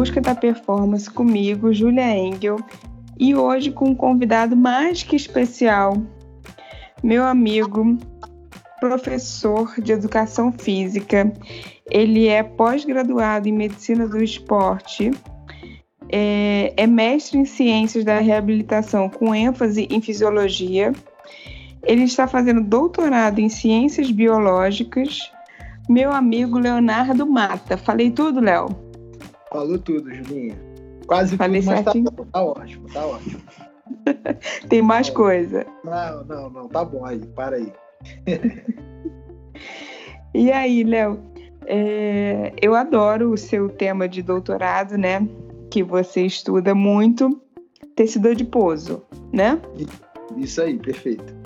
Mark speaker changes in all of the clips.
Speaker 1: Busca da Performance comigo, Julia Engel, e hoje com um convidado mais que especial, meu amigo, professor de educação física. Ele é pós-graduado em medicina do esporte, é, é mestre em ciências da reabilitação com ênfase em fisiologia. Ele está fazendo doutorado em ciências biológicas. Meu amigo Leonardo Mata. Falei tudo, Léo?
Speaker 2: Falou tudo, Julinha. Quase
Speaker 1: Falei
Speaker 2: tudo,
Speaker 1: certinho?
Speaker 2: tá, tá ótimo, tá ótimo.
Speaker 1: Tem mais coisa.
Speaker 2: Não, não, não, tá bom aí, para aí.
Speaker 1: E aí, Léo? É, eu adoro o seu tema de doutorado, né? Que você estuda muito tecido adiposo, né?
Speaker 2: Isso aí, perfeito.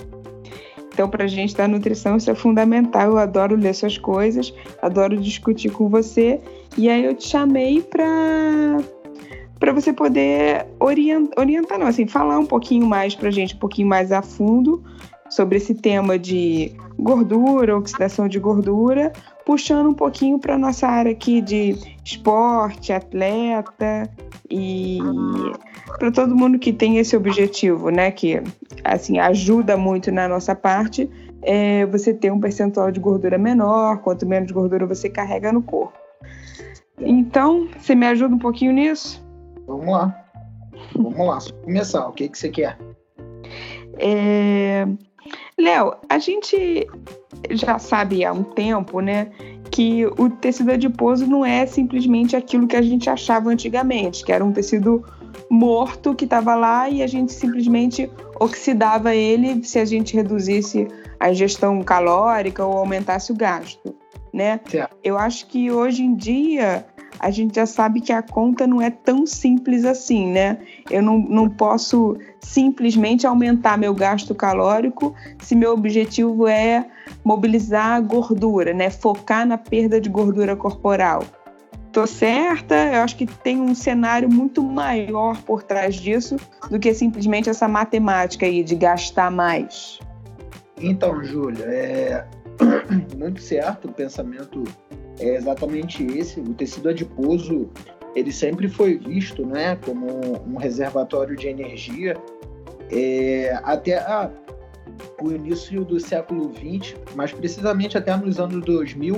Speaker 1: Então, para a gente da nutrição, isso é fundamental. Eu adoro ler suas coisas, adoro discutir com você. E aí eu te chamei para para você poder orientar, orientar, não, assim, falar um pouquinho mais para a gente, um pouquinho mais a fundo sobre esse tema de gordura, oxidação de gordura, puxando um pouquinho para nossa área aqui de esporte, atleta e para todo mundo que tem esse objetivo, né, que assim ajuda muito na nossa parte, é você ter um percentual de gordura menor, quanto menos gordura você carrega no corpo. Então, você me ajuda um pouquinho nisso?
Speaker 2: Vamos lá. Vamos lá, começar. O que, que você quer?
Speaker 1: É... Léo, a gente já sabe há um tempo, né, que o tecido adiposo não é simplesmente aquilo que a gente achava antigamente, que era um tecido morto que estava lá e a gente simplesmente oxidava ele se a gente reduzisse a ingestão calórica ou aumentasse o gasto, né?
Speaker 2: Certo.
Speaker 1: Eu acho que hoje em dia a gente já sabe que a conta não é tão simples assim, né? Eu não, não posso simplesmente aumentar meu gasto calórico se meu objetivo é mobilizar a gordura, né? Focar na perda de gordura corporal. Tô certa? Eu acho que tem um cenário muito maior por trás disso do que simplesmente essa matemática aí de gastar mais.
Speaker 2: Então, Júlia, é muito certo o pensamento é exatamente esse. O tecido adiposo ele sempre foi visto, né, como um reservatório de energia é, até ah, o início do século XX, mas precisamente até nos anos 2000,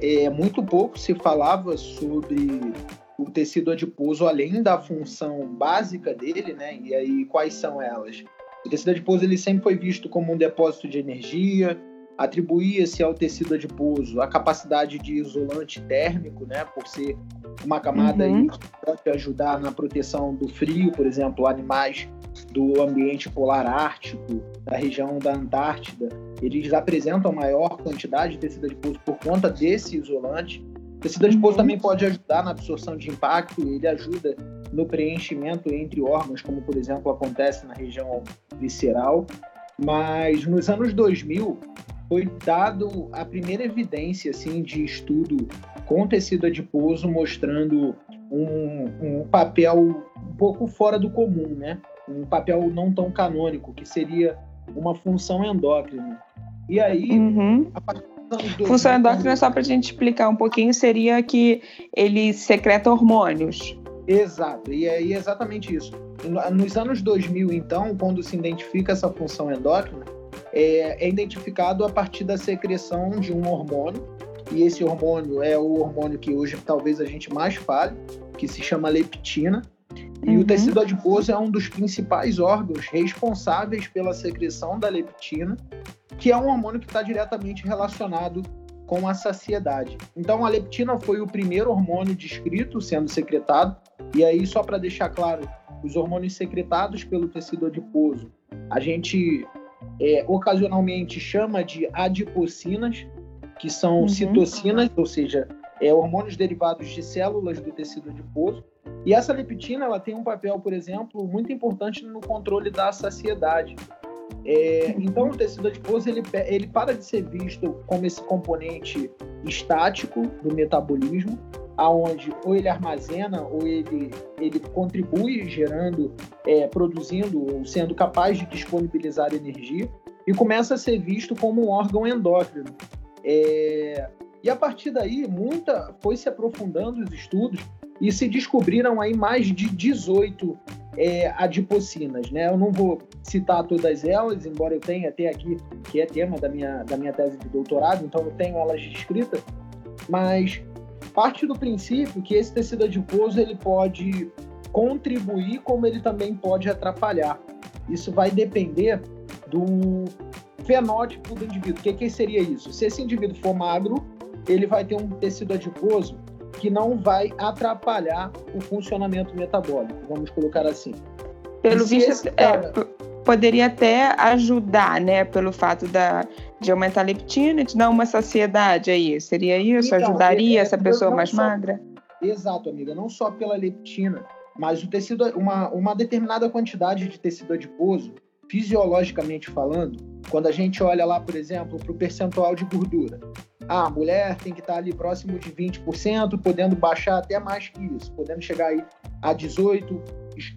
Speaker 2: é, muito pouco se falava sobre o tecido adiposo além da função básica dele, né? E aí quais são elas? O tecido adiposo ele sempre foi visto como um depósito de energia, atribuía-se ao tecido adiposo a capacidade de isolante térmico, né, por ser uma camada
Speaker 1: Uhum.
Speaker 2: que pode ajudar na proteção do frio, por exemplo, animais do ambiente polar ártico, da região da Antártida, eles apresentam maior quantidade de tecido adiposo por conta desse isolante. O tecido adiposo
Speaker 1: Uhum.
Speaker 2: também pode ajudar na absorção de impacto, ele ajuda no preenchimento entre órgãos, como por exemplo acontece na região visceral. Mas nos anos 2000 foi dado a primeira evidência assim de estudo com tecido adiposo mostrando um, um papel um pouco fora do comum, né? Um papel não tão canônico, que seria uma função endócrina. E aí,
Speaker 1: Uhum.
Speaker 2: a partir dos anos 2000,
Speaker 1: Função endócrina, só para a gente explicar um pouquinho, seria que ele secreta hormônios.
Speaker 2: Exato, e aí é exatamente isso. Nos anos 2000, então, quando se identifica essa função endócrina, é, é identificado a partir da secreção de um hormônio, e esse hormônio é o hormônio que hoje talvez a gente mais fale, que se chama leptina. E
Speaker 1: Uhum.
Speaker 2: o tecido adiposo é um dos principais órgãos responsáveis pela secreção da leptina, que é um hormônio que está diretamente relacionado com a saciedade. Então, a leptina foi o primeiro hormônio descrito sendo secretado, e aí, só para deixar claro, os hormônios secretados pelo tecido adiposo, a gente é, ocasionalmente chama de adipocinas, que são
Speaker 1: Uhum.
Speaker 2: citocinas, ou seja, é, hormônios derivados de células do tecido adiposo. E essa leptina ela tem um papel, por exemplo, muito importante no controle da saciedade. É, então, o tecido adiposo ele, ele para de ser visto como esse componente estático do metabolismo, aonde ou ele armazena ou ele, ele contribui gerando, é, produzindo ou sendo capaz de disponibilizar energia, e começa a ser visto como um órgão endócrino. É, E a partir daí, muita foi se aprofundando os estudos e se descobriram aí mais de 18 é, adipocinas, né? Eu não vou citar todas elas, embora eu tenha até aqui, que é tema da minha, da minha tese de doutorado, então eu tenho elas escritas, mas parte do princípio que esse tecido adiposo ele pode contribuir, como ele também pode atrapalhar. Isso vai depender do fenótipo do indivíduo. O que, que seria isso? Se esse indivíduo for magro, ele vai ter um tecido adiposo que não vai atrapalhar o funcionamento metabólico, vamos colocar assim.
Speaker 1: Pelo visto, é, cara... é, poderia até ajudar, né, pelo fato da, de aumentar a leptina e te dar uma saciedade aí. Seria isso? Então, Ajudaria é, essa pessoa mais só... magra?
Speaker 2: Exato, amiga. Não só pela leptina, mas o tecido, uma, uma determinada quantidade de tecido adiposo, fisiologicamente falando, quando a gente olha lá, por exemplo, para o percentual de gordura, ah, a mulher tem que estar ali próximo de 20%, podendo baixar até mais que isso, podendo chegar aí a 18%,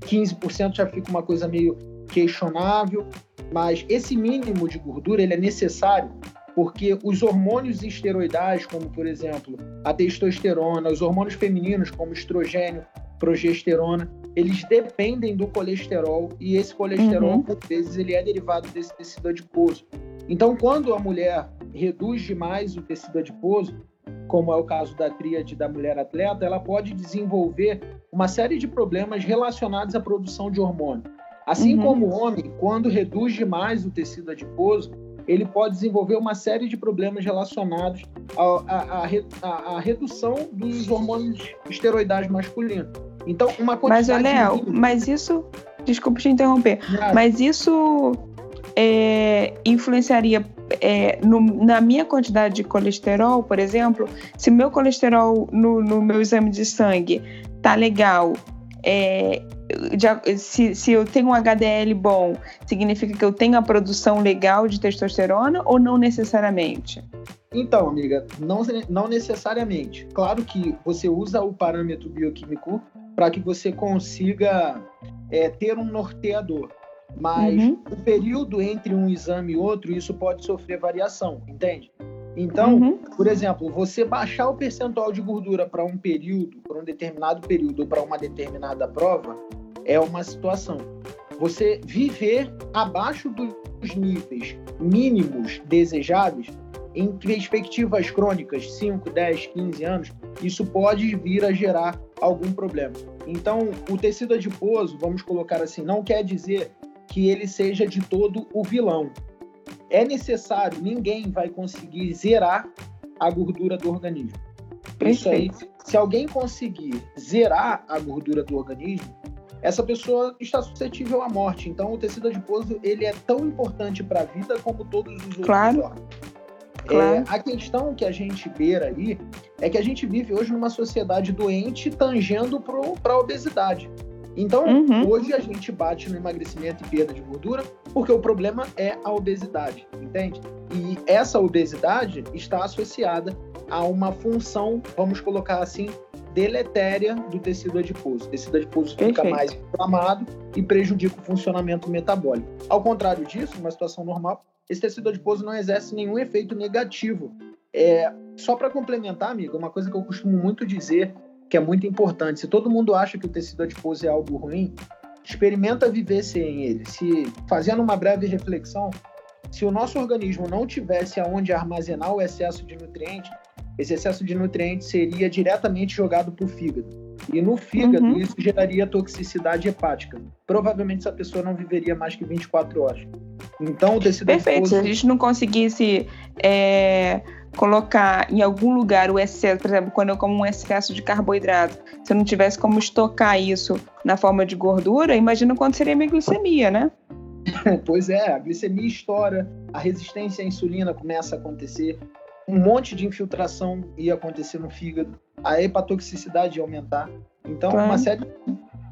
Speaker 2: 15% já fica uma coisa meio questionável, mas esse mínimo de gordura ele é necessário porque os hormônios esteroidais, como por exemplo a testosterona, os hormônios femininos como estrogênio, progesterona, eles dependem do colesterol e esse colesterol, uhum. por vezes, ele é derivado desse tecido adiposo. Então, quando a mulher reduz demais o tecido adiposo, como é o caso da tríade da mulher atleta, ela pode desenvolver uma série de problemas relacionados à produção de hormônio. Assim uhum. como o homem, quando reduz demais o tecido adiposo, ele pode desenvolver uma série de problemas relacionados à, redução dos hormônios esteroidais masculinos. Então, uma
Speaker 1: quantidade... Mas, Léo, de... mas isso... Desculpa te interromper. Mas isso é, influenciaria é, no, na minha quantidade de colesterol, por exemplo, se meu colesterol no, no meu exame de sangue tá legal, é, se, se eu tenho um HDL bom, significa que eu tenho a produção legal de testosterona ou não necessariamente?
Speaker 2: Então, amiga, não, não necessariamente. Claro que você usa o parâmetro bioquímico para que você consiga é, ter um norteador. Mas uhum. o período entre um exame e outro, isso pode sofrer variação, entende? Então, uhum. por exemplo, você baixar o percentual de gordura para um período, para um determinado período ou para uma determinada prova, é uma situação. Você viver abaixo dos níveis mínimos desejados, em perspectivas crônicas, 5, 10, 15 anos, isso pode vir a gerar algum problema. Então, o tecido adiposo, vamos colocar assim, não quer dizer que ele seja de todo o vilão. É necessário, ninguém vai conseguir zerar a gordura do organismo. Isso aí, se alguém conseguir zerar a gordura do organismo, essa pessoa está suscetível à morte. Então, o tecido adiposo ele é tão importante para a vida como todos os outros
Speaker 1: claro. órgãos. Claro.
Speaker 2: É, a questão que a gente beira aí é que a gente vive hoje numa sociedade doente tangendo para a obesidade. Então, uhum. hoje a gente bate no emagrecimento e perda de gordura porque o problema é a obesidade, entende? E essa obesidade está associada a uma função, vamos colocar assim, deletéria do tecido adiposo. O tecido adiposo fica Perfeito. mais inflamado e prejudica o funcionamento metabólico. Ao contrário disso, numa situação normal, esse tecido adiposo não exerce nenhum efeito negativo. É, só para complementar, amigo, uma coisa que eu costumo muito dizer que é muito importante. Se todo mundo acha que o tecido adiposo é algo ruim, experimenta viver sem ele. Se fazendo uma breve reflexão, se o nosso organismo não tivesse aonde armazenar o excesso de nutrientes, esse excesso de nutrientes seria diretamente jogado para o fígado. E no fígado, uhum. isso geraria toxicidade hepática. Provavelmente essa pessoa não viveria mais que 24 horas. Então, o tecido
Speaker 1: Perfeito. Se a gente não conseguisse é, colocar em algum lugar o excesso, por exemplo, quando eu como um excesso de carboidrato, se eu não tivesse como estocar isso na forma de gordura, imagina quanto seria a minha glicemia, né?
Speaker 2: pois é, a glicemia estoura, a resistência à insulina começa a acontecer, um monte de infiltração ia acontecer no fígado, a hepatotoxicidade ia aumentar. Então, claro. uma série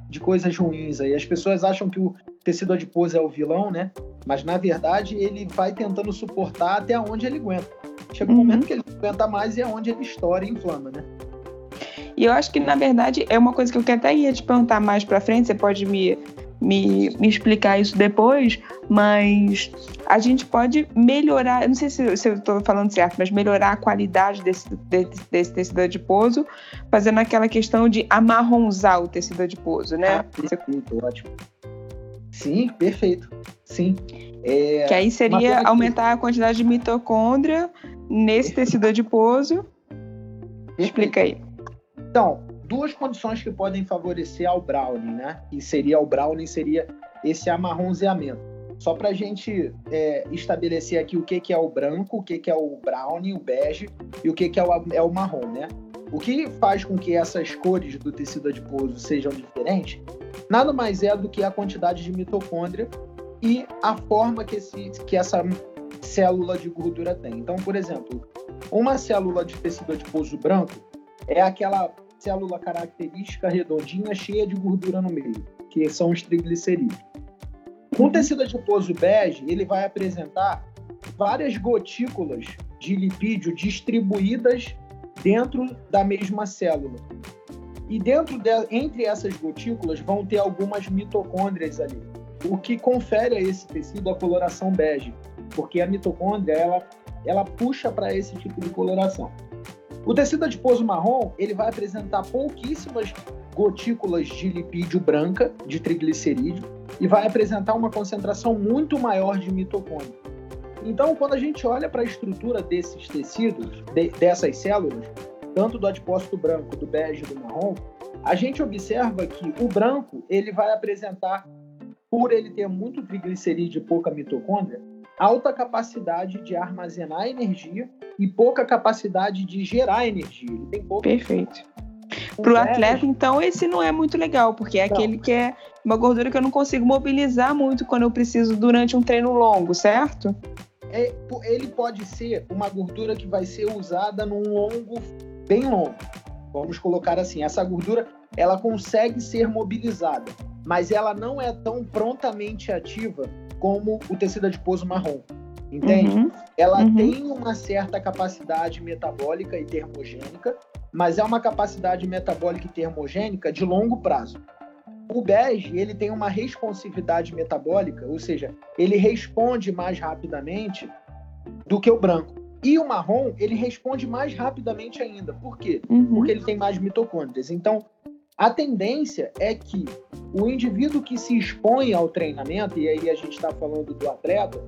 Speaker 2: de coisas ruins aí. As pessoas acham que o tecido adiposo é o vilão, né? Mas, na verdade, ele vai tentando suportar até onde ele aguenta. Chega um uhum. momento que ele aguenta mais e é onde ele estoura e inflama, né?
Speaker 1: E eu acho que, na verdade, é uma coisa que eu até ia te perguntar mais para frente, você pode me me, me explicar isso depois, mas a gente pode melhorar, não sei se, se eu estou falando certo, mas melhorar a qualidade desse, desse, desse, tecido adiposo, fazendo aquela questão de amarronzar o tecido adiposo, né? Ah,
Speaker 2: perfeito, ótimo. Sim, perfeito. Sim.
Speaker 1: É, que aí seria aumentar a quantidade de mitocôndria nesse tecido adiposo. Explica aí.
Speaker 2: Então, duas condições que podem favorecer ao browning, né? E seria o browning seria esse amarronzeamento. Só para a gente é, estabelecer aqui o que, que é o branco, o que, que é o brownie, o bege e o que, que é o, é o marrom, né? O que faz com que essas cores do tecido adiposo sejam diferentes nada mais é do que a quantidade de mitocôndria e a forma que, esse, que essa célula de gordura tem. Então, por exemplo, uma célula de tecido adiposo branco é aquela célula característica redondinha cheia de gordura no meio, que são os triglicerídeos. Um tecido adiposo bege, ele vai apresentar várias gotículas de lipídio distribuídas dentro da mesma célula. E dentro de, entre essas gotículas vão ter algumas mitocôndrias ali o que confere a esse tecido a coloração bege, porque a mitocôndria ela, ela puxa para esse tipo de coloração. O tecido adiposo marrom ele vai apresentar pouquíssimas gotículas de lipídio branca, de triglicerídeo, e vai apresentar uma concentração muito maior de mitocôndria. Então, quando a gente olha para a estrutura desses tecidos, de, dessas células, tanto do adipócito branco, do bege e do marrom, a gente observa que o branco ele vai apresentar por ele ter muito triglicerídeo e pouca mitocôndria, alta capacidade de armazenar energia e pouca capacidade de gerar energia. Ele tem pouca.
Speaker 1: Perfeito. Para o atleta, então, esse não é muito legal, porque é não. aquele que é uma gordura que eu não consigo mobilizar muito quando eu preciso durante um treino longo, certo?
Speaker 2: É, ele pode ser uma gordura que vai ser usada num longo bem longo. Vamos colocar assim, essa gordura ela consegue ser mobilizada mas ela não é tão prontamente ativa como o tecido adiposo marrom. Entende? Uhum. Ela uhum. tem uma certa capacidade metabólica e termogênica, mas é uma capacidade metabólica e termogênica de longo prazo. O bege, ele tem uma responsividade metabólica, ou seja, ele responde mais rapidamente do que o branco. E o marrom, ele responde mais rapidamente ainda. Por quê? Uhum. Porque ele tem mais mitocôndrias. Então, a tendência é que o indivíduo que se expõe ao treinamento, e aí a gente está falando do atleta,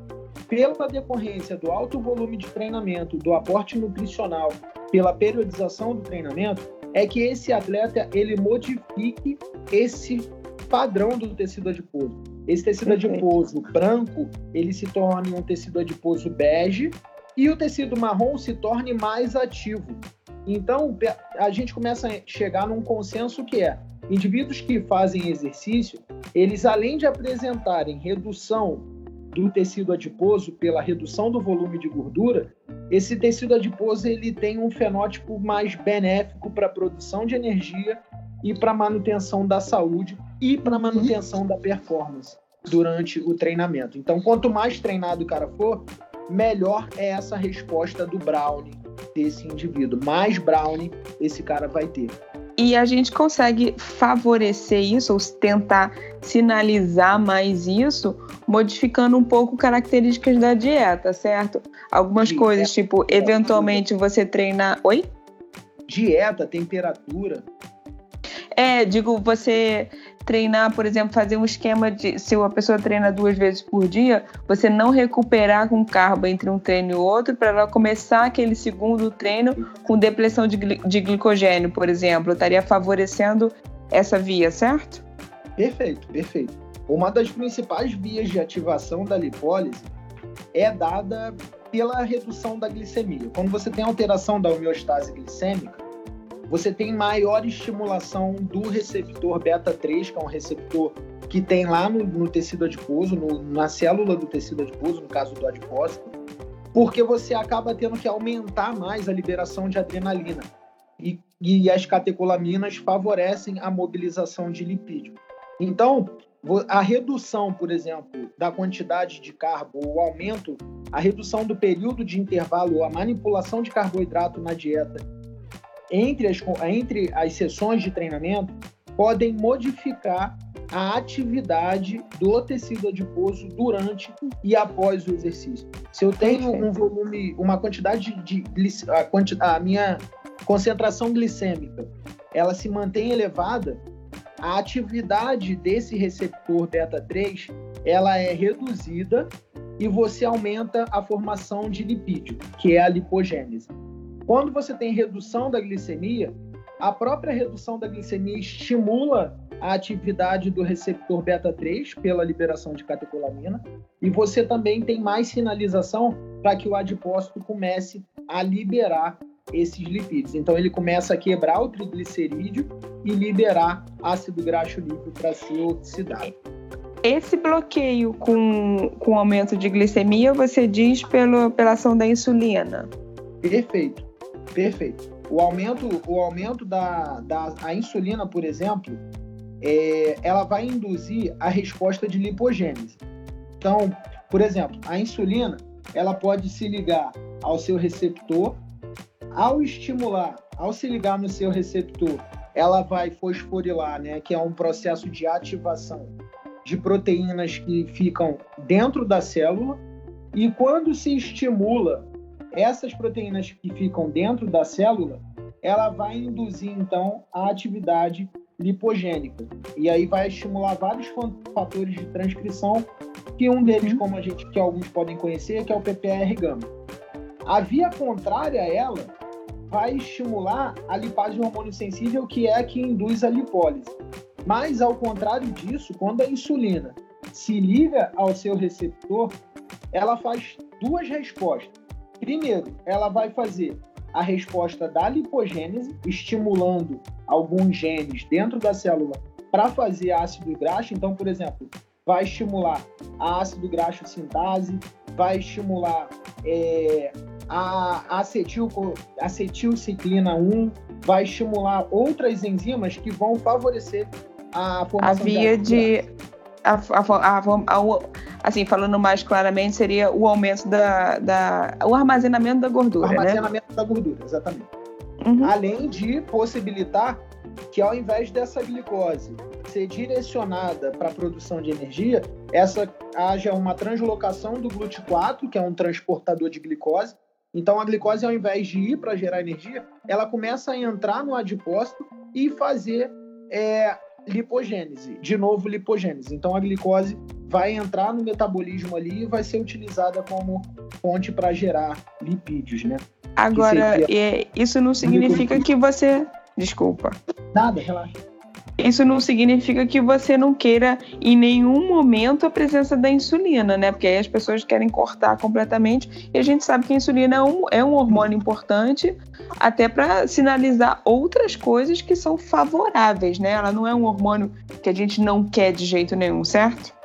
Speaker 2: pela decorrência do alto volume de treinamento, do aporte nutricional, pela periodização do treinamento, é que esse atleta ele modifique esse padrão do tecido adiposo. Esse tecido adiposo branco, ele se torne um tecido adiposo bege e o tecido marrom se torne mais ativo. Então, a gente começa a chegar num consenso que é indivíduos que fazem exercício, eles além de apresentarem redução do tecido adiposo pela redução do volume de gordura, esse tecido adiposo ele tem um fenótipo mais benéfico para a produção de energia e para manutenção da saúde e para manutenção da performance durante o treinamento. Então, quanto mais treinado o cara for, melhor é essa resposta do Brownie desse indivíduo. Mais brownie esse cara vai ter.
Speaker 1: E a gente consegue favorecer isso, ou tentar sinalizar mais isso, modificando um pouco características da dieta, certo? Algumas dieta, coisas, tipo, eventualmente você treinar. Oi?
Speaker 2: Dieta, temperatura.
Speaker 1: É, digo, você treinar, por exemplo, fazer um esquema de se uma pessoa treina duas vezes por dia, você não recuperar com carbo entre um treino e outro para ela começar aquele segundo treino com depressão de, de glicogênio, por exemplo, estaria favorecendo essa via, certo?
Speaker 2: Perfeito, perfeito. Uma das principais vias de ativação da lipólise é dada pela redução da glicemia. Quando você tem alteração da homeostase glicêmica, você tem maior estimulação do receptor beta-3, que é um receptor que tem lá no, no tecido adiposo, no, na célula do tecido adiposo, no caso do adipócito, porque você acaba tendo que aumentar mais a liberação de adrenalina. E, e as catecolaminas favorecem a mobilização de lipídio. Então, a redução, por exemplo, da quantidade de carbo, o aumento, a redução do período de intervalo, a manipulação de carboidrato na dieta entre as, entre as sessões de treinamento podem modificar a atividade do tecido adiposo durante e após o exercício. Se eu tenho um volume, uma quantidade de a, quanti, a minha concentração glicêmica, ela se mantém elevada, a atividade desse receptor beta 3, ela é reduzida e você aumenta a formação de lipídio, que é a lipogênese. Quando você tem redução da glicemia, a própria redução da glicemia estimula a atividade do receptor beta 3 pela liberação de catecolamina e você também tem mais sinalização para que o adipócito comece a liberar esses lipídios. Então ele começa a quebrar o triglicerídeo e liberar ácido graxo líquido para ser oxidado.
Speaker 1: Esse bloqueio com, com aumento de glicemia, você diz pelo, pela ação da insulina?
Speaker 2: Perfeito, perfeito. O aumento, o aumento da, da a insulina, por exemplo, é, ela vai induzir a resposta de lipogênese. Então, por exemplo, a insulina, ela pode se ligar ao seu receptor. Ao estimular, ao se ligar no seu receptor, ela vai fosforilar, né, que é um processo de ativação de proteínas que ficam dentro da célula. E quando se estimula essas proteínas que ficam dentro da célula, ela vai induzir então a atividade lipogênica. E aí vai estimular vários fatores de transcrição, que um deles, uhum. como a gente que alguns podem conhecer, que é o PPR gama. A via contrária a ela vai estimular a lipase hormônio sensível, que é a que induz a lipólise. Mas, ao contrário disso, quando a insulina se liga ao seu receptor, ela faz duas respostas. Primeiro, ela vai fazer a resposta da lipogênese, estimulando alguns genes dentro da célula para fazer ácido graxo. Então, por exemplo, vai estimular a ácido graxo sintase, vai estimular é, a acetil, acetilciclina 1, vai estimular outras enzimas que vão favorecer a formação
Speaker 1: a via de a, a, a, assim falando mais claramente seria o aumento da, da o armazenamento da gordura, o
Speaker 2: né? armazenamento
Speaker 1: né?
Speaker 2: da gordura, exatamente. Uhum. Além de possibilitar que ao invés dessa glicose ser direcionada para a produção de energia, essa haja uma translocação do GLUT4, que é um transportador de glicose. Então a glicose, ao invés de ir para gerar energia, ela começa a entrar no adipócito e fazer é, lipogênese, de novo lipogênese. Então a glicose vai entrar no metabolismo ali e vai ser utilizada como fonte para gerar lipídios, né?
Speaker 1: Agora, seria... isso não significa que você, desculpa.
Speaker 2: Nada, relaxa.
Speaker 1: Isso não significa que você não queira em nenhum momento a presença da insulina, né? Porque aí as pessoas querem cortar completamente e a gente sabe que a insulina é um, é um hormônio importante até para sinalizar outras coisas que são favoráveis, né? Ela não é um hormônio que a gente não quer de jeito nenhum, certo?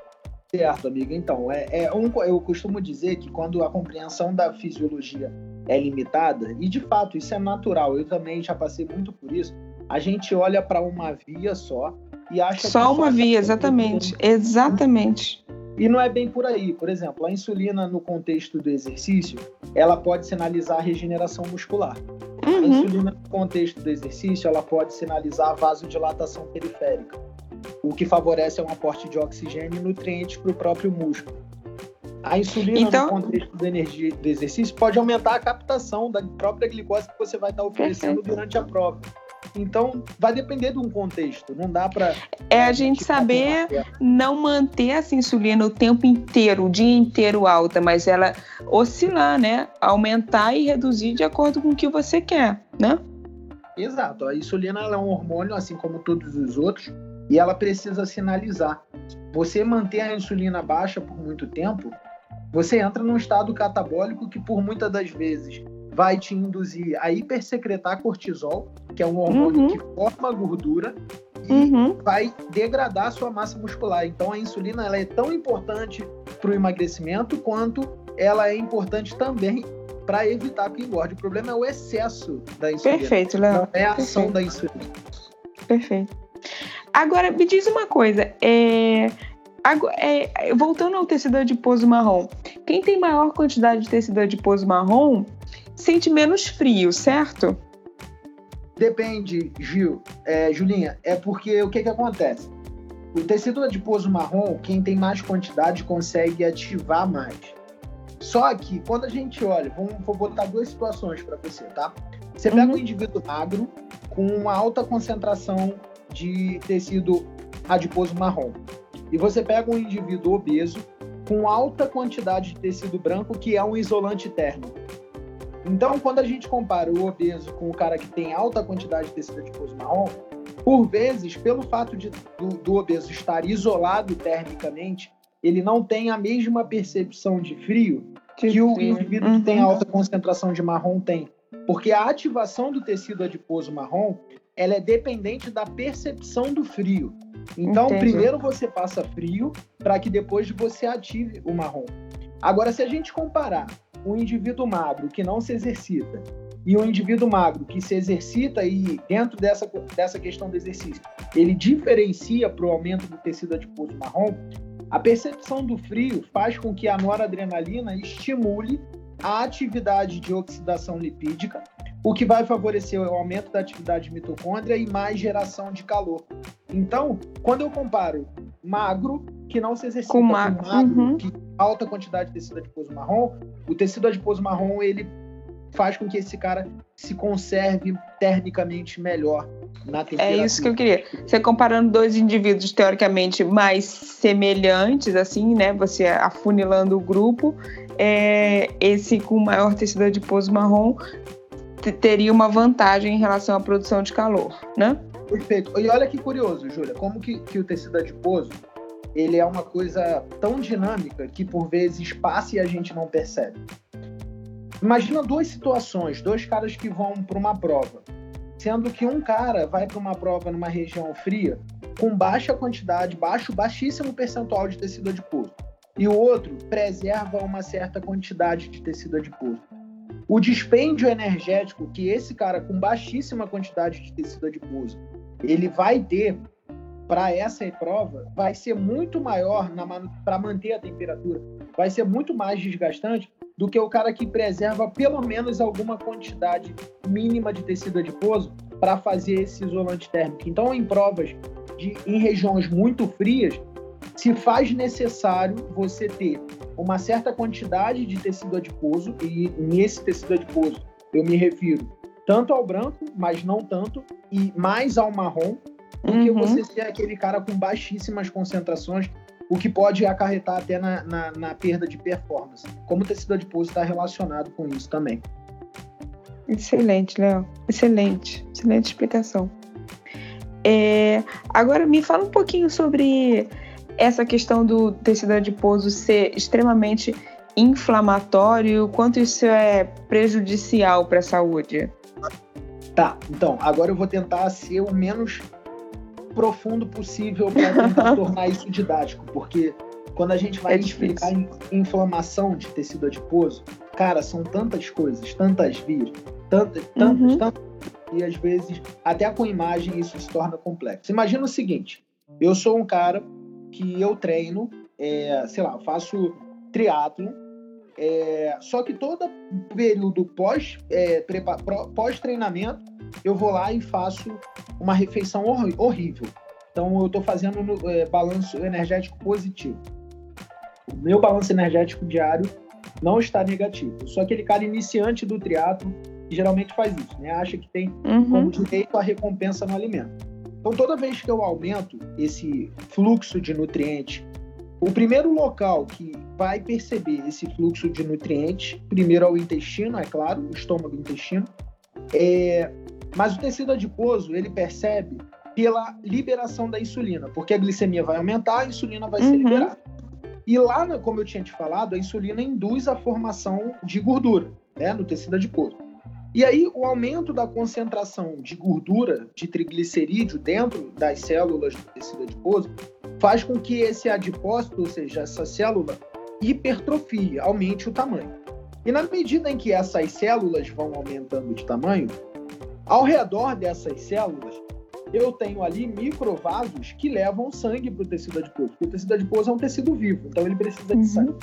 Speaker 2: Certo, amiga. Então, é, é um, eu costumo dizer que quando a compreensão da fisiologia é limitada, e de fato isso é natural, eu também já passei muito por isso, a gente olha para uma via só e acha
Speaker 1: só uma via, exatamente, exatamente.
Speaker 2: E não é bem por aí. Por exemplo, a insulina no contexto do exercício, ela pode sinalizar a regeneração muscular. Uhum. A insulina no contexto do exercício, ela pode sinalizar a vasodilatação periférica, o que favorece um aporte de oxigênio e nutrientes para o próprio músculo. A insulina então... no contexto do, energia, do exercício pode aumentar a captação da própria glicose que você vai estar oferecendo Perfeito. durante a prova. Então, vai depender de um contexto, não dá para.
Speaker 1: É a gente saber não manter essa insulina o tempo inteiro, o dia inteiro alta, mas ela oscilar, né? Aumentar e reduzir de acordo com o que você quer, né?
Speaker 2: Exato. A insulina é um hormônio, assim como todos os outros, e ela precisa sinalizar. Você manter a insulina baixa por muito tempo, você entra num estado catabólico que, por muitas das vezes, vai te induzir a hipersecretar cortisol, que é um hormônio uhum. que forma gordura e uhum. vai degradar a sua massa muscular. Então a insulina ela é tão importante para o emagrecimento quanto ela é importante também para evitar que engorde. O problema é o excesso da insulina.
Speaker 1: Perfeito, Léo. Não
Speaker 2: é a ação Perfeito. da insulina.
Speaker 1: Perfeito. Agora, me diz uma coisa. É... É, voltando ao tecido adiposo marrom, quem tem maior quantidade de tecido adiposo marrom sente menos frio, certo?
Speaker 2: Depende, Gil. É, Julinha, é porque o que, que acontece? O tecido adiposo marrom, quem tem mais quantidade consegue ativar mais. Só que quando a gente olha, vamos, vou botar duas situações para você, tá? Você pega uhum. um indivíduo magro com uma alta concentração de tecido adiposo marrom. E você pega um indivíduo obeso com alta quantidade de tecido branco, que é um isolante térmico. Então, quando a gente compara o obeso com o cara que tem alta quantidade de tecido adiposo marrom, por vezes, pelo fato de, do, do obeso estar isolado termicamente, ele não tem a mesma percepção de frio que, que o indivíduo uhum. que tem uhum. alta concentração de marrom tem. Porque a ativação do tecido adiposo marrom, ela é dependente da percepção do frio. Então, Entendi. primeiro você passa frio para que depois você ative o marrom. Agora, se a gente comparar um indivíduo magro que não se exercita e um indivíduo magro que se exercita e dentro dessa, dessa questão do exercício, ele diferencia para o aumento do tecido adiposo marrom, a percepção do frio faz com que a noradrenalina estimule a atividade de oxidação lipídica, o que vai favorecer o aumento da atividade mitocôndria e mais geração de calor. Então, quando eu comparo magro, que não se exercita, com, magro, com magro uhum. que alta quantidade de tecido adiposo marrom, o tecido adiposo marrom ele faz com que esse cara se conserve termicamente melhor na temperatura.
Speaker 1: É isso que eu queria. Você comparando dois indivíduos teoricamente mais semelhantes, assim, né? Você afunilando o grupo, é, esse com maior tecido adiposo marrom teria uma vantagem em relação à produção de calor, né?
Speaker 2: Perfeito. E olha que curioso, Júlia, como que, que o tecido adiposo ele é uma coisa tão dinâmica que por vezes passa e a gente não percebe. Imagina duas situações, dois caras que vão para uma prova, sendo que um cara vai para uma prova numa região fria com baixa quantidade, baixo, baixíssimo percentual de tecido adiposo, e o outro preserva uma certa quantidade de tecido adiposo. O dispêndio energético que esse cara com baixíssima quantidade de tecido adiposo ele vai ter para essa prova vai ser muito maior para manter a temperatura, vai ser muito mais desgastante do que o cara que preserva pelo menos alguma quantidade mínima de tecido adiposo para fazer esse isolante térmico. Então, em provas de, em regiões muito frias, se faz necessário você ter uma certa quantidade de tecido adiposo, e nesse tecido adiposo eu me refiro tanto ao branco, mas não tanto, e mais ao marrom, do uhum. que você ser aquele cara com baixíssimas concentrações, o que pode acarretar até na, na, na perda de performance. Como o tecido adiposo está relacionado com isso também.
Speaker 1: Excelente, Léo. Excelente. Excelente explicação. É, agora me fala um pouquinho sobre essa questão do tecido adiposo ser extremamente inflamatório, quanto isso é prejudicial para a saúde?
Speaker 2: Tá, então, agora eu vou tentar ser o menos profundo possível para tentar tornar isso didático, porque quando a gente vai é explicar inflamação de tecido adiposo, cara, são tantas coisas, tantas vias, tantas, tantas, uhum. tantas, e às vezes, até com imagem, isso se torna complexo. Imagina o seguinte: eu sou um cara que eu treino, é, sei lá, faço triatlo, é, só que todo período pós, é, pós treinamento eu vou lá e faço uma refeição hor horrível. Então eu estou fazendo é, balanço energético positivo. O meu balanço energético diário não está negativo. Sou aquele cara iniciante do triatlo que geralmente faz isso, né? Acha que tem uhum. como direito a recompensa no alimento. Então toda vez que eu aumento esse fluxo de nutrientes, o primeiro local que vai perceber esse fluxo de nutrientes, primeiro é o intestino, é claro, o estômago e intestino, é, mas o tecido adiposo, ele percebe pela liberação da insulina, porque a glicemia vai aumentar, a insulina vai uhum. ser liberada. E lá, como eu tinha te falado, a insulina induz a formação de gordura né, no tecido adiposo. E aí, o aumento da concentração de gordura, de triglicerídeo dentro das células do tecido adiposo, faz com que esse adipócito, ou seja, essa célula, hipertrofie, aumente o tamanho. E na medida em que essas células vão aumentando de tamanho, ao redor dessas células, eu tenho ali microvasos que levam sangue para o tecido adiposo. Porque o tecido adiposo é um tecido vivo, então ele precisa de uhum. sangue.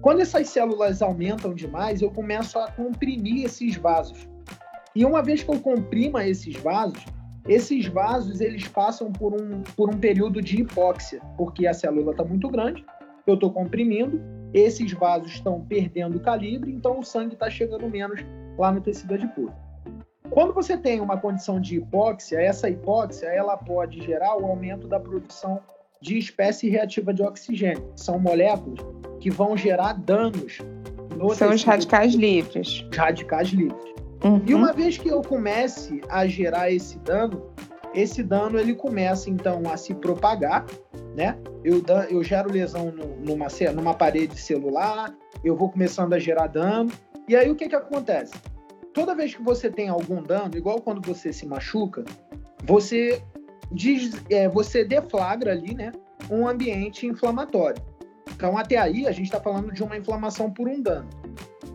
Speaker 2: Quando essas células aumentam demais, eu começo a comprimir esses vasos. E uma vez que eu comprima esses vasos, esses vasos eles passam por um, por um período de hipóxia, porque a célula está muito grande, eu estou comprimindo, esses vasos estão perdendo calibre, então o sangue está chegando menos lá no tecido adiposo. Quando você tem uma condição de hipóxia, essa hipóxia ela pode gerar o aumento da produção de espécie reativa de oxigênio. São moléculas que vão gerar danos.
Speaker 1: No São os radicais livres.
Speaker 2: Os radicais livres. Uhum. E uma vez que eu comece a gerar esse dano, esse dano ele começa então a se propagar, né? Eu, eu gero lesão no, numa, numa parede celular, eu vou começando a gerar dano. E aí o que, que acontece? Toda vez que você tem algum dano, igual quando você se machuca, você, diz, é, você deflagra ali né, um ambiente inflamatório. Então, até aí, a gente está falando de uma inflamação por um dano.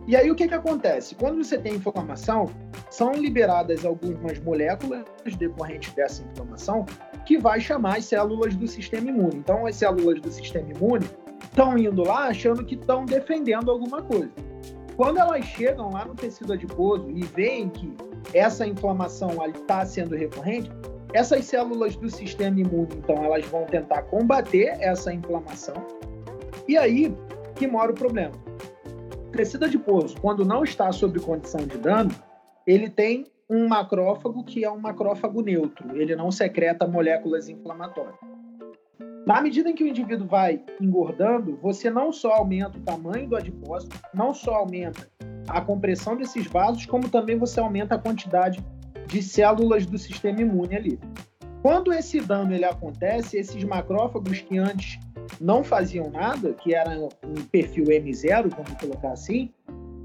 Speaker 2: E aí o que, que acontece? Quando você tem inflamação, são liberadas algumas moléculas decorrentes dessa inflamação que vai chamar as células do sistema imune. Então as células do sistema imune estão indo lá achando que estão defendendo alguma coisa. Quando elas chegam lá no tecido adiposo e veem que essa inflamação está sendo recorrente, essas células do sistema imune, então, elas vão tentar combater essa inflamação. E aí que mora o problema tecido adiposo, quando não está sob condição de dano, ele tem um macrófago que é um macrófago neutro, ele não secreta moléculas inflamatórias. Na medida em que o indivíduo vai engordando, você não só aumenta o tamanho do adipócito, não só aumenta a compressão desses vasos, como também você aumenta a quantidade de células do sistema imune ali. Quando esse dano ele acontece, esses macrófagos que antes não faziam nada, que era um perfil M0, vamos colocar assim,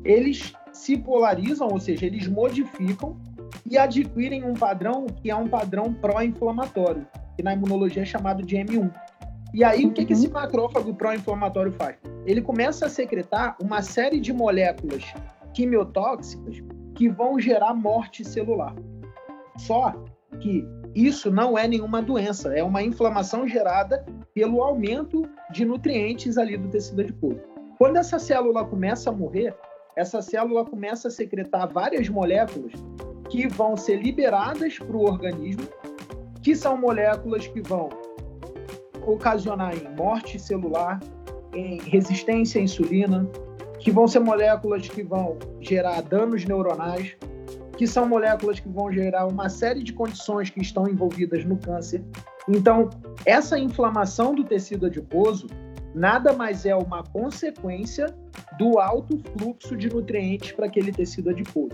Speaker 2: eles se polarizam, ou seja, eles modificam e adquirem um padrão que é um padrão pró-inflamatório, que na imunologia é chamado de M1. E aí, o que, que esse uhum. macrófago pró-inflamatório faz? Ele começa a secretar uma série de moléculas quimiotóxicas que vão gerar morte celular. Só que isso não é nenhuma doença, é uma inflamação gerada pelo aumento de nutrientes ali do tecido adiposo. Quando essa célula começa a morrer, essa célula começa a secretar várias moléculas que vão ser liberadas para o organismo, que são moléculas que vão ocasionar em morte celular, em resistência à insulina, que vão ser moléculas que vão gerar danos neuronais, que são moléculas que vão gerar uma série de condições que estão envolvidas no câncer. Então, essa inflamação do tecido adiposo nada mais é uma consequência do alto fluxo de nutrientes para aquele tecido adiposo.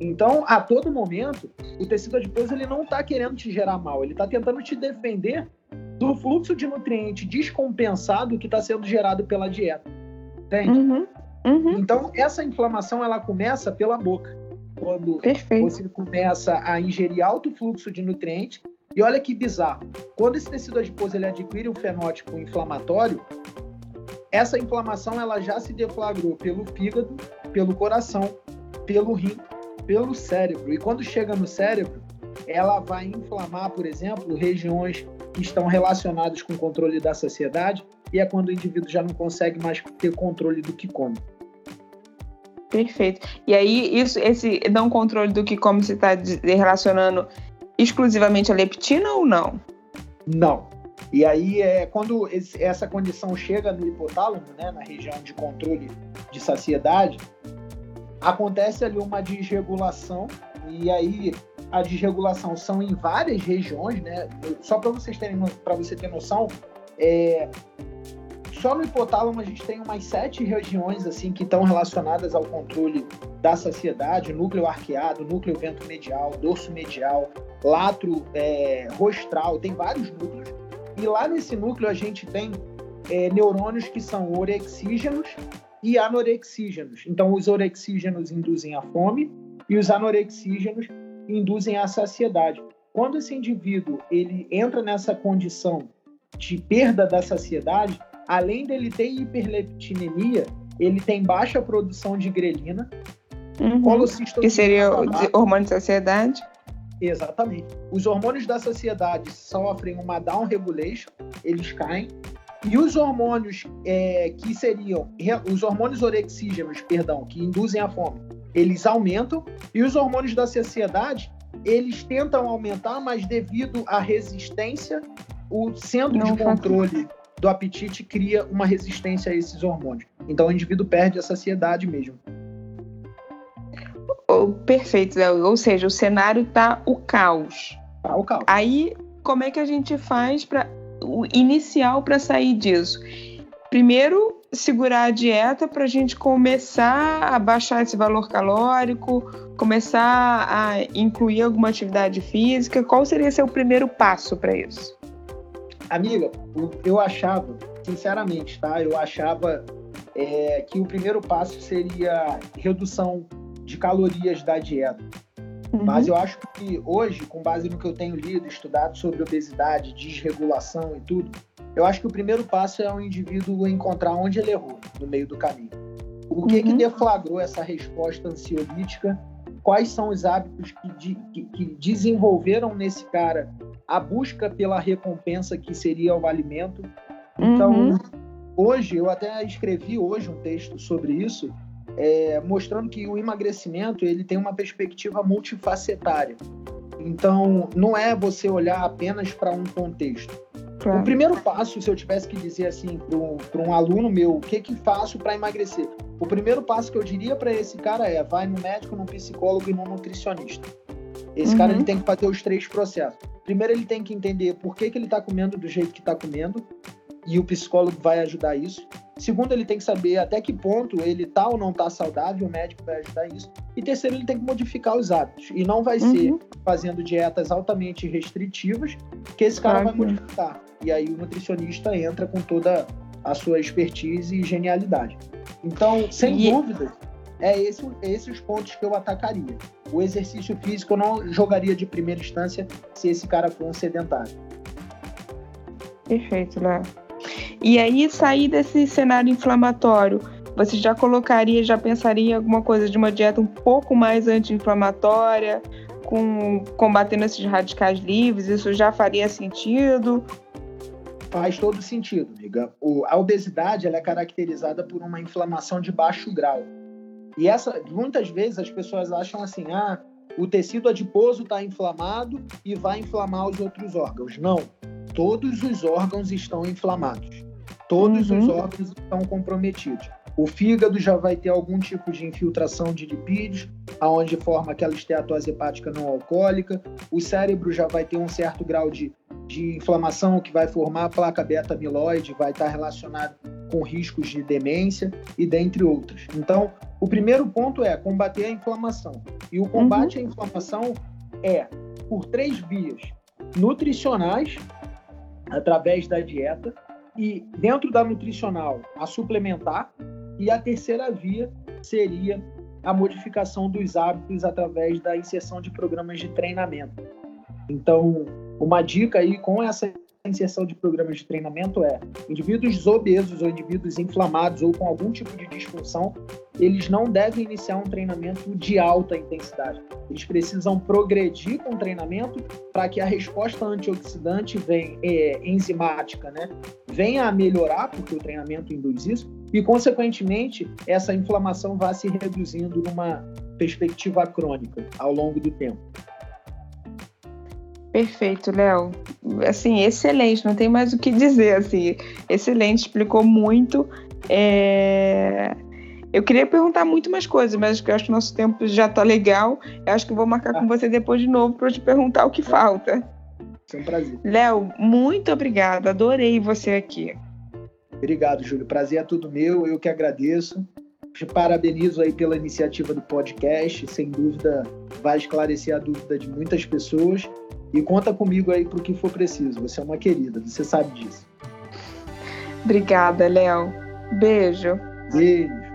Speaker 2: Então, a todo momento, o tecido adiposo ele não está querendo te gerar mal, ele está tentando te defender do fluxo de nutriente descompensado que está sendo gerado pela dieta. Entende? Uhum, uhum. Então, essa inflamação ela começa pela boca quando Perfeito. você começa a ingerir alto fluxo de nutrientes. E olha que bizarro, quando esse tecido adiposo ele adquire um fenótipo inflamatório, essa inflamação ela já se deflagrou pelo fígado, pelo coração, pelo rim, pelo cérebro. E quando chega no cérebro, ela vai inflamar, por exemplo, regiões que estão relacionadas com o controle da saciedade, e é quando o indivíduo já não consegue mais ter controle do que come.
Speaker 1: Perfeito. E aí, isso, esse não controle do que come se está relacionando exclusivamente a leptina ou não?
Speaker 2: Não. E aí, é, quando esse, essa condição chega no hipotálamo, né, na região de controle de saciedade, acontece ali uma desregulação, e aí a desregulação são em várias regiões, né? Só para vocês terem, para você ter noção, é, só no hipotálamo a gente tem umas sete regiões assim que estão relacionadas ao controle da saciedade, núcleo arqueado, núcleo vento medial, dorso medial, latro é, rostral, tem vários núcleos. E lá nesse núcleo a gente tem é, neurônios que são orexígenos e anorexígenos. Então os orexígenos induzem a fome e os anorexígenos induzem a saciedade. Quando esse indivíduo ele entra nessa condição de perda da saciedade, além dele ter hiperleptinemia, ele tem baixa produção de grelina,
Speaker 1: uhum. Que seria o hormônio de saciedade?
Speaker 2: Exatamente. Os hormônios da saciedade sofrem uma down regulation, eles caem. E os hormônios é, que seriam, os hormônios orexígenos, perdão, que induzem a fome, eles aumentam. E os hormônios da saciedade, eles tentam aumentar, mas devido à resistência, o centro Não de controle do apetite cria uma resistência a esses hormônios. Então o indivíduo perde a saciedade mesmo.
Speaker 1: Oh, perfeito, Léo. Ou seja, o cenário tá o caos.
Speaker 2: Tá o caos.
Speaker 1: Aí, como é que a gente faz para o inicial para sair disso? Primeiro, segurar a dieta para a gente começar a baixar esse valor calórico, começar a incluir alguma atividade física. Qual seria seu primeiro passo para isso?
Speaker 2: Amiga, eu achava, sinceramente, tá? Eu achava é, que o primeiro passo seria redução de calorias da dieta. Uhum. Mas eu acho que hoje, com base no que eu tenho lido, estudado sobre obesidade, desregulação e tudo, eu acho que o primeiro passo é o indivíduo encontrar onde ele errou no meio do caminho. O que, uhum. que deflagrou essa resposta ansiolítica? Quais são os hábitos que, que, que desenvolveram nesse cara a busca pela recompensa que seria o alimento. Então, uhum. hoje, eu até escrevi hoje um texto sobre isso, é, mostrando que o emagrecimento ele tem uma perspectiva multifacetária. Então, não é você olhar apenas para um contexto. Claro. O primeiro passo, se eu tivesse que dizer assim para um, um aluno meu, o que que faço para emagrecer? O primeiro passo que eu diria para esse cara é: vai no médico, no psicólogo e no nutricionista. Esse uhum. cara ele tem que fazer os três processos. Primeiro, ele tem que entender por que, que ele está comendo do jeito que está comendo, e o psicólogo vai ajudar isso. Segundo, ele tem que saber até que ponto ele está ou não está saudável, o médico vai ajudar isso. E terceiro, ele tem que modificar os hábitos. E não vai uhum. ser fazendo dietas altamente restritivas que esse cara vai modificar. E aí o nutricionista entra com toda a sua expertise e genialidade. Então, sem e... dúvida, é esse, esses os pontos que eu atacaria. O exercício físico eu não jogaria de primeira instância se esse cara for um sedentário.
Speaker 1: Perfeito, Léo. E aí, sair desse cenário inflamatório, você já colocaria, já pensaria em alguma coisa de uma dieta um pouco mais anti-inflamatória, com combatendo esses radicais livres? Isso já faria sentido?
Speaker 2: Faz todo sentido, amiga. O, a obesidade ela é caracterizada por uma inflamação de baixo grau. E essa, muitas vezes as pessoas acham assim, ah, o tecido adiposo está inflamado e vai inflamar os outros órgãos. Não, todos os órgãos estão inflamados. Todos uhum. os órgãos estão comprometidos. O fígado já vai ter algum tipo de infiltração de lipídios, aonde forma aquela esteatose hepática não alcoólica. O cérebro já vai ter um certo grau de, de inflamação que vai formar a placa beta-amiloide, vai estar relacionado com riscos de demência e dentre outros. Então, o primeiro ponto é combater a inflamação. E o combate uhum. à inflamação é por três vias: nutricionais, através da dieta, e dentro da nutricional, a suplementar, e a terceira via seria a modificação dos hábitos através da inserção de programas de treinamento. Então, uma dica aí com essa inserção de programas de treinamento é indivíduos obesos ou indivíduos inflamados ou com algum tipo de disfunção, eles não devem iniciar um treinamento de alta intensidade. Eles precisam progredir com o treinamento para que a resposta antioxidante vem, é, enzimática né, venha a melhorar, porque o treinamento induz isso, e, consequentemente, essa inflamação vá se reduzindo numa perspectiva crônica ao longo do tempo.
Speaker 1: Perfeito, Léo. Assim, excelente, não tem mais o que dizer, assim, excelente, explicou muito. É... Eu queria perguntar muito mais coisas, mas acho que o nosso tempo já está legal. Eu acho que vou marcar com você depois de novo para te perguntar o que falta.
Speaker 2: É um prazer.
Speaker 1: Léo, muito obrigada, adorei você aqui.
Speaker 2: Obrigado, Júlio. Prazer é tudo meu, eu que agradeço. Te parabenizo aí pela iniciativa do podcast, sem dúvida vai esclarecer a dúvida de muitas pessoas. E conta comigo aí o que for preciso. Você é uma querida, você sabe disso.
Speaker 1: Obrigada, Léo. Beijo.
Speaker 2: Beijo.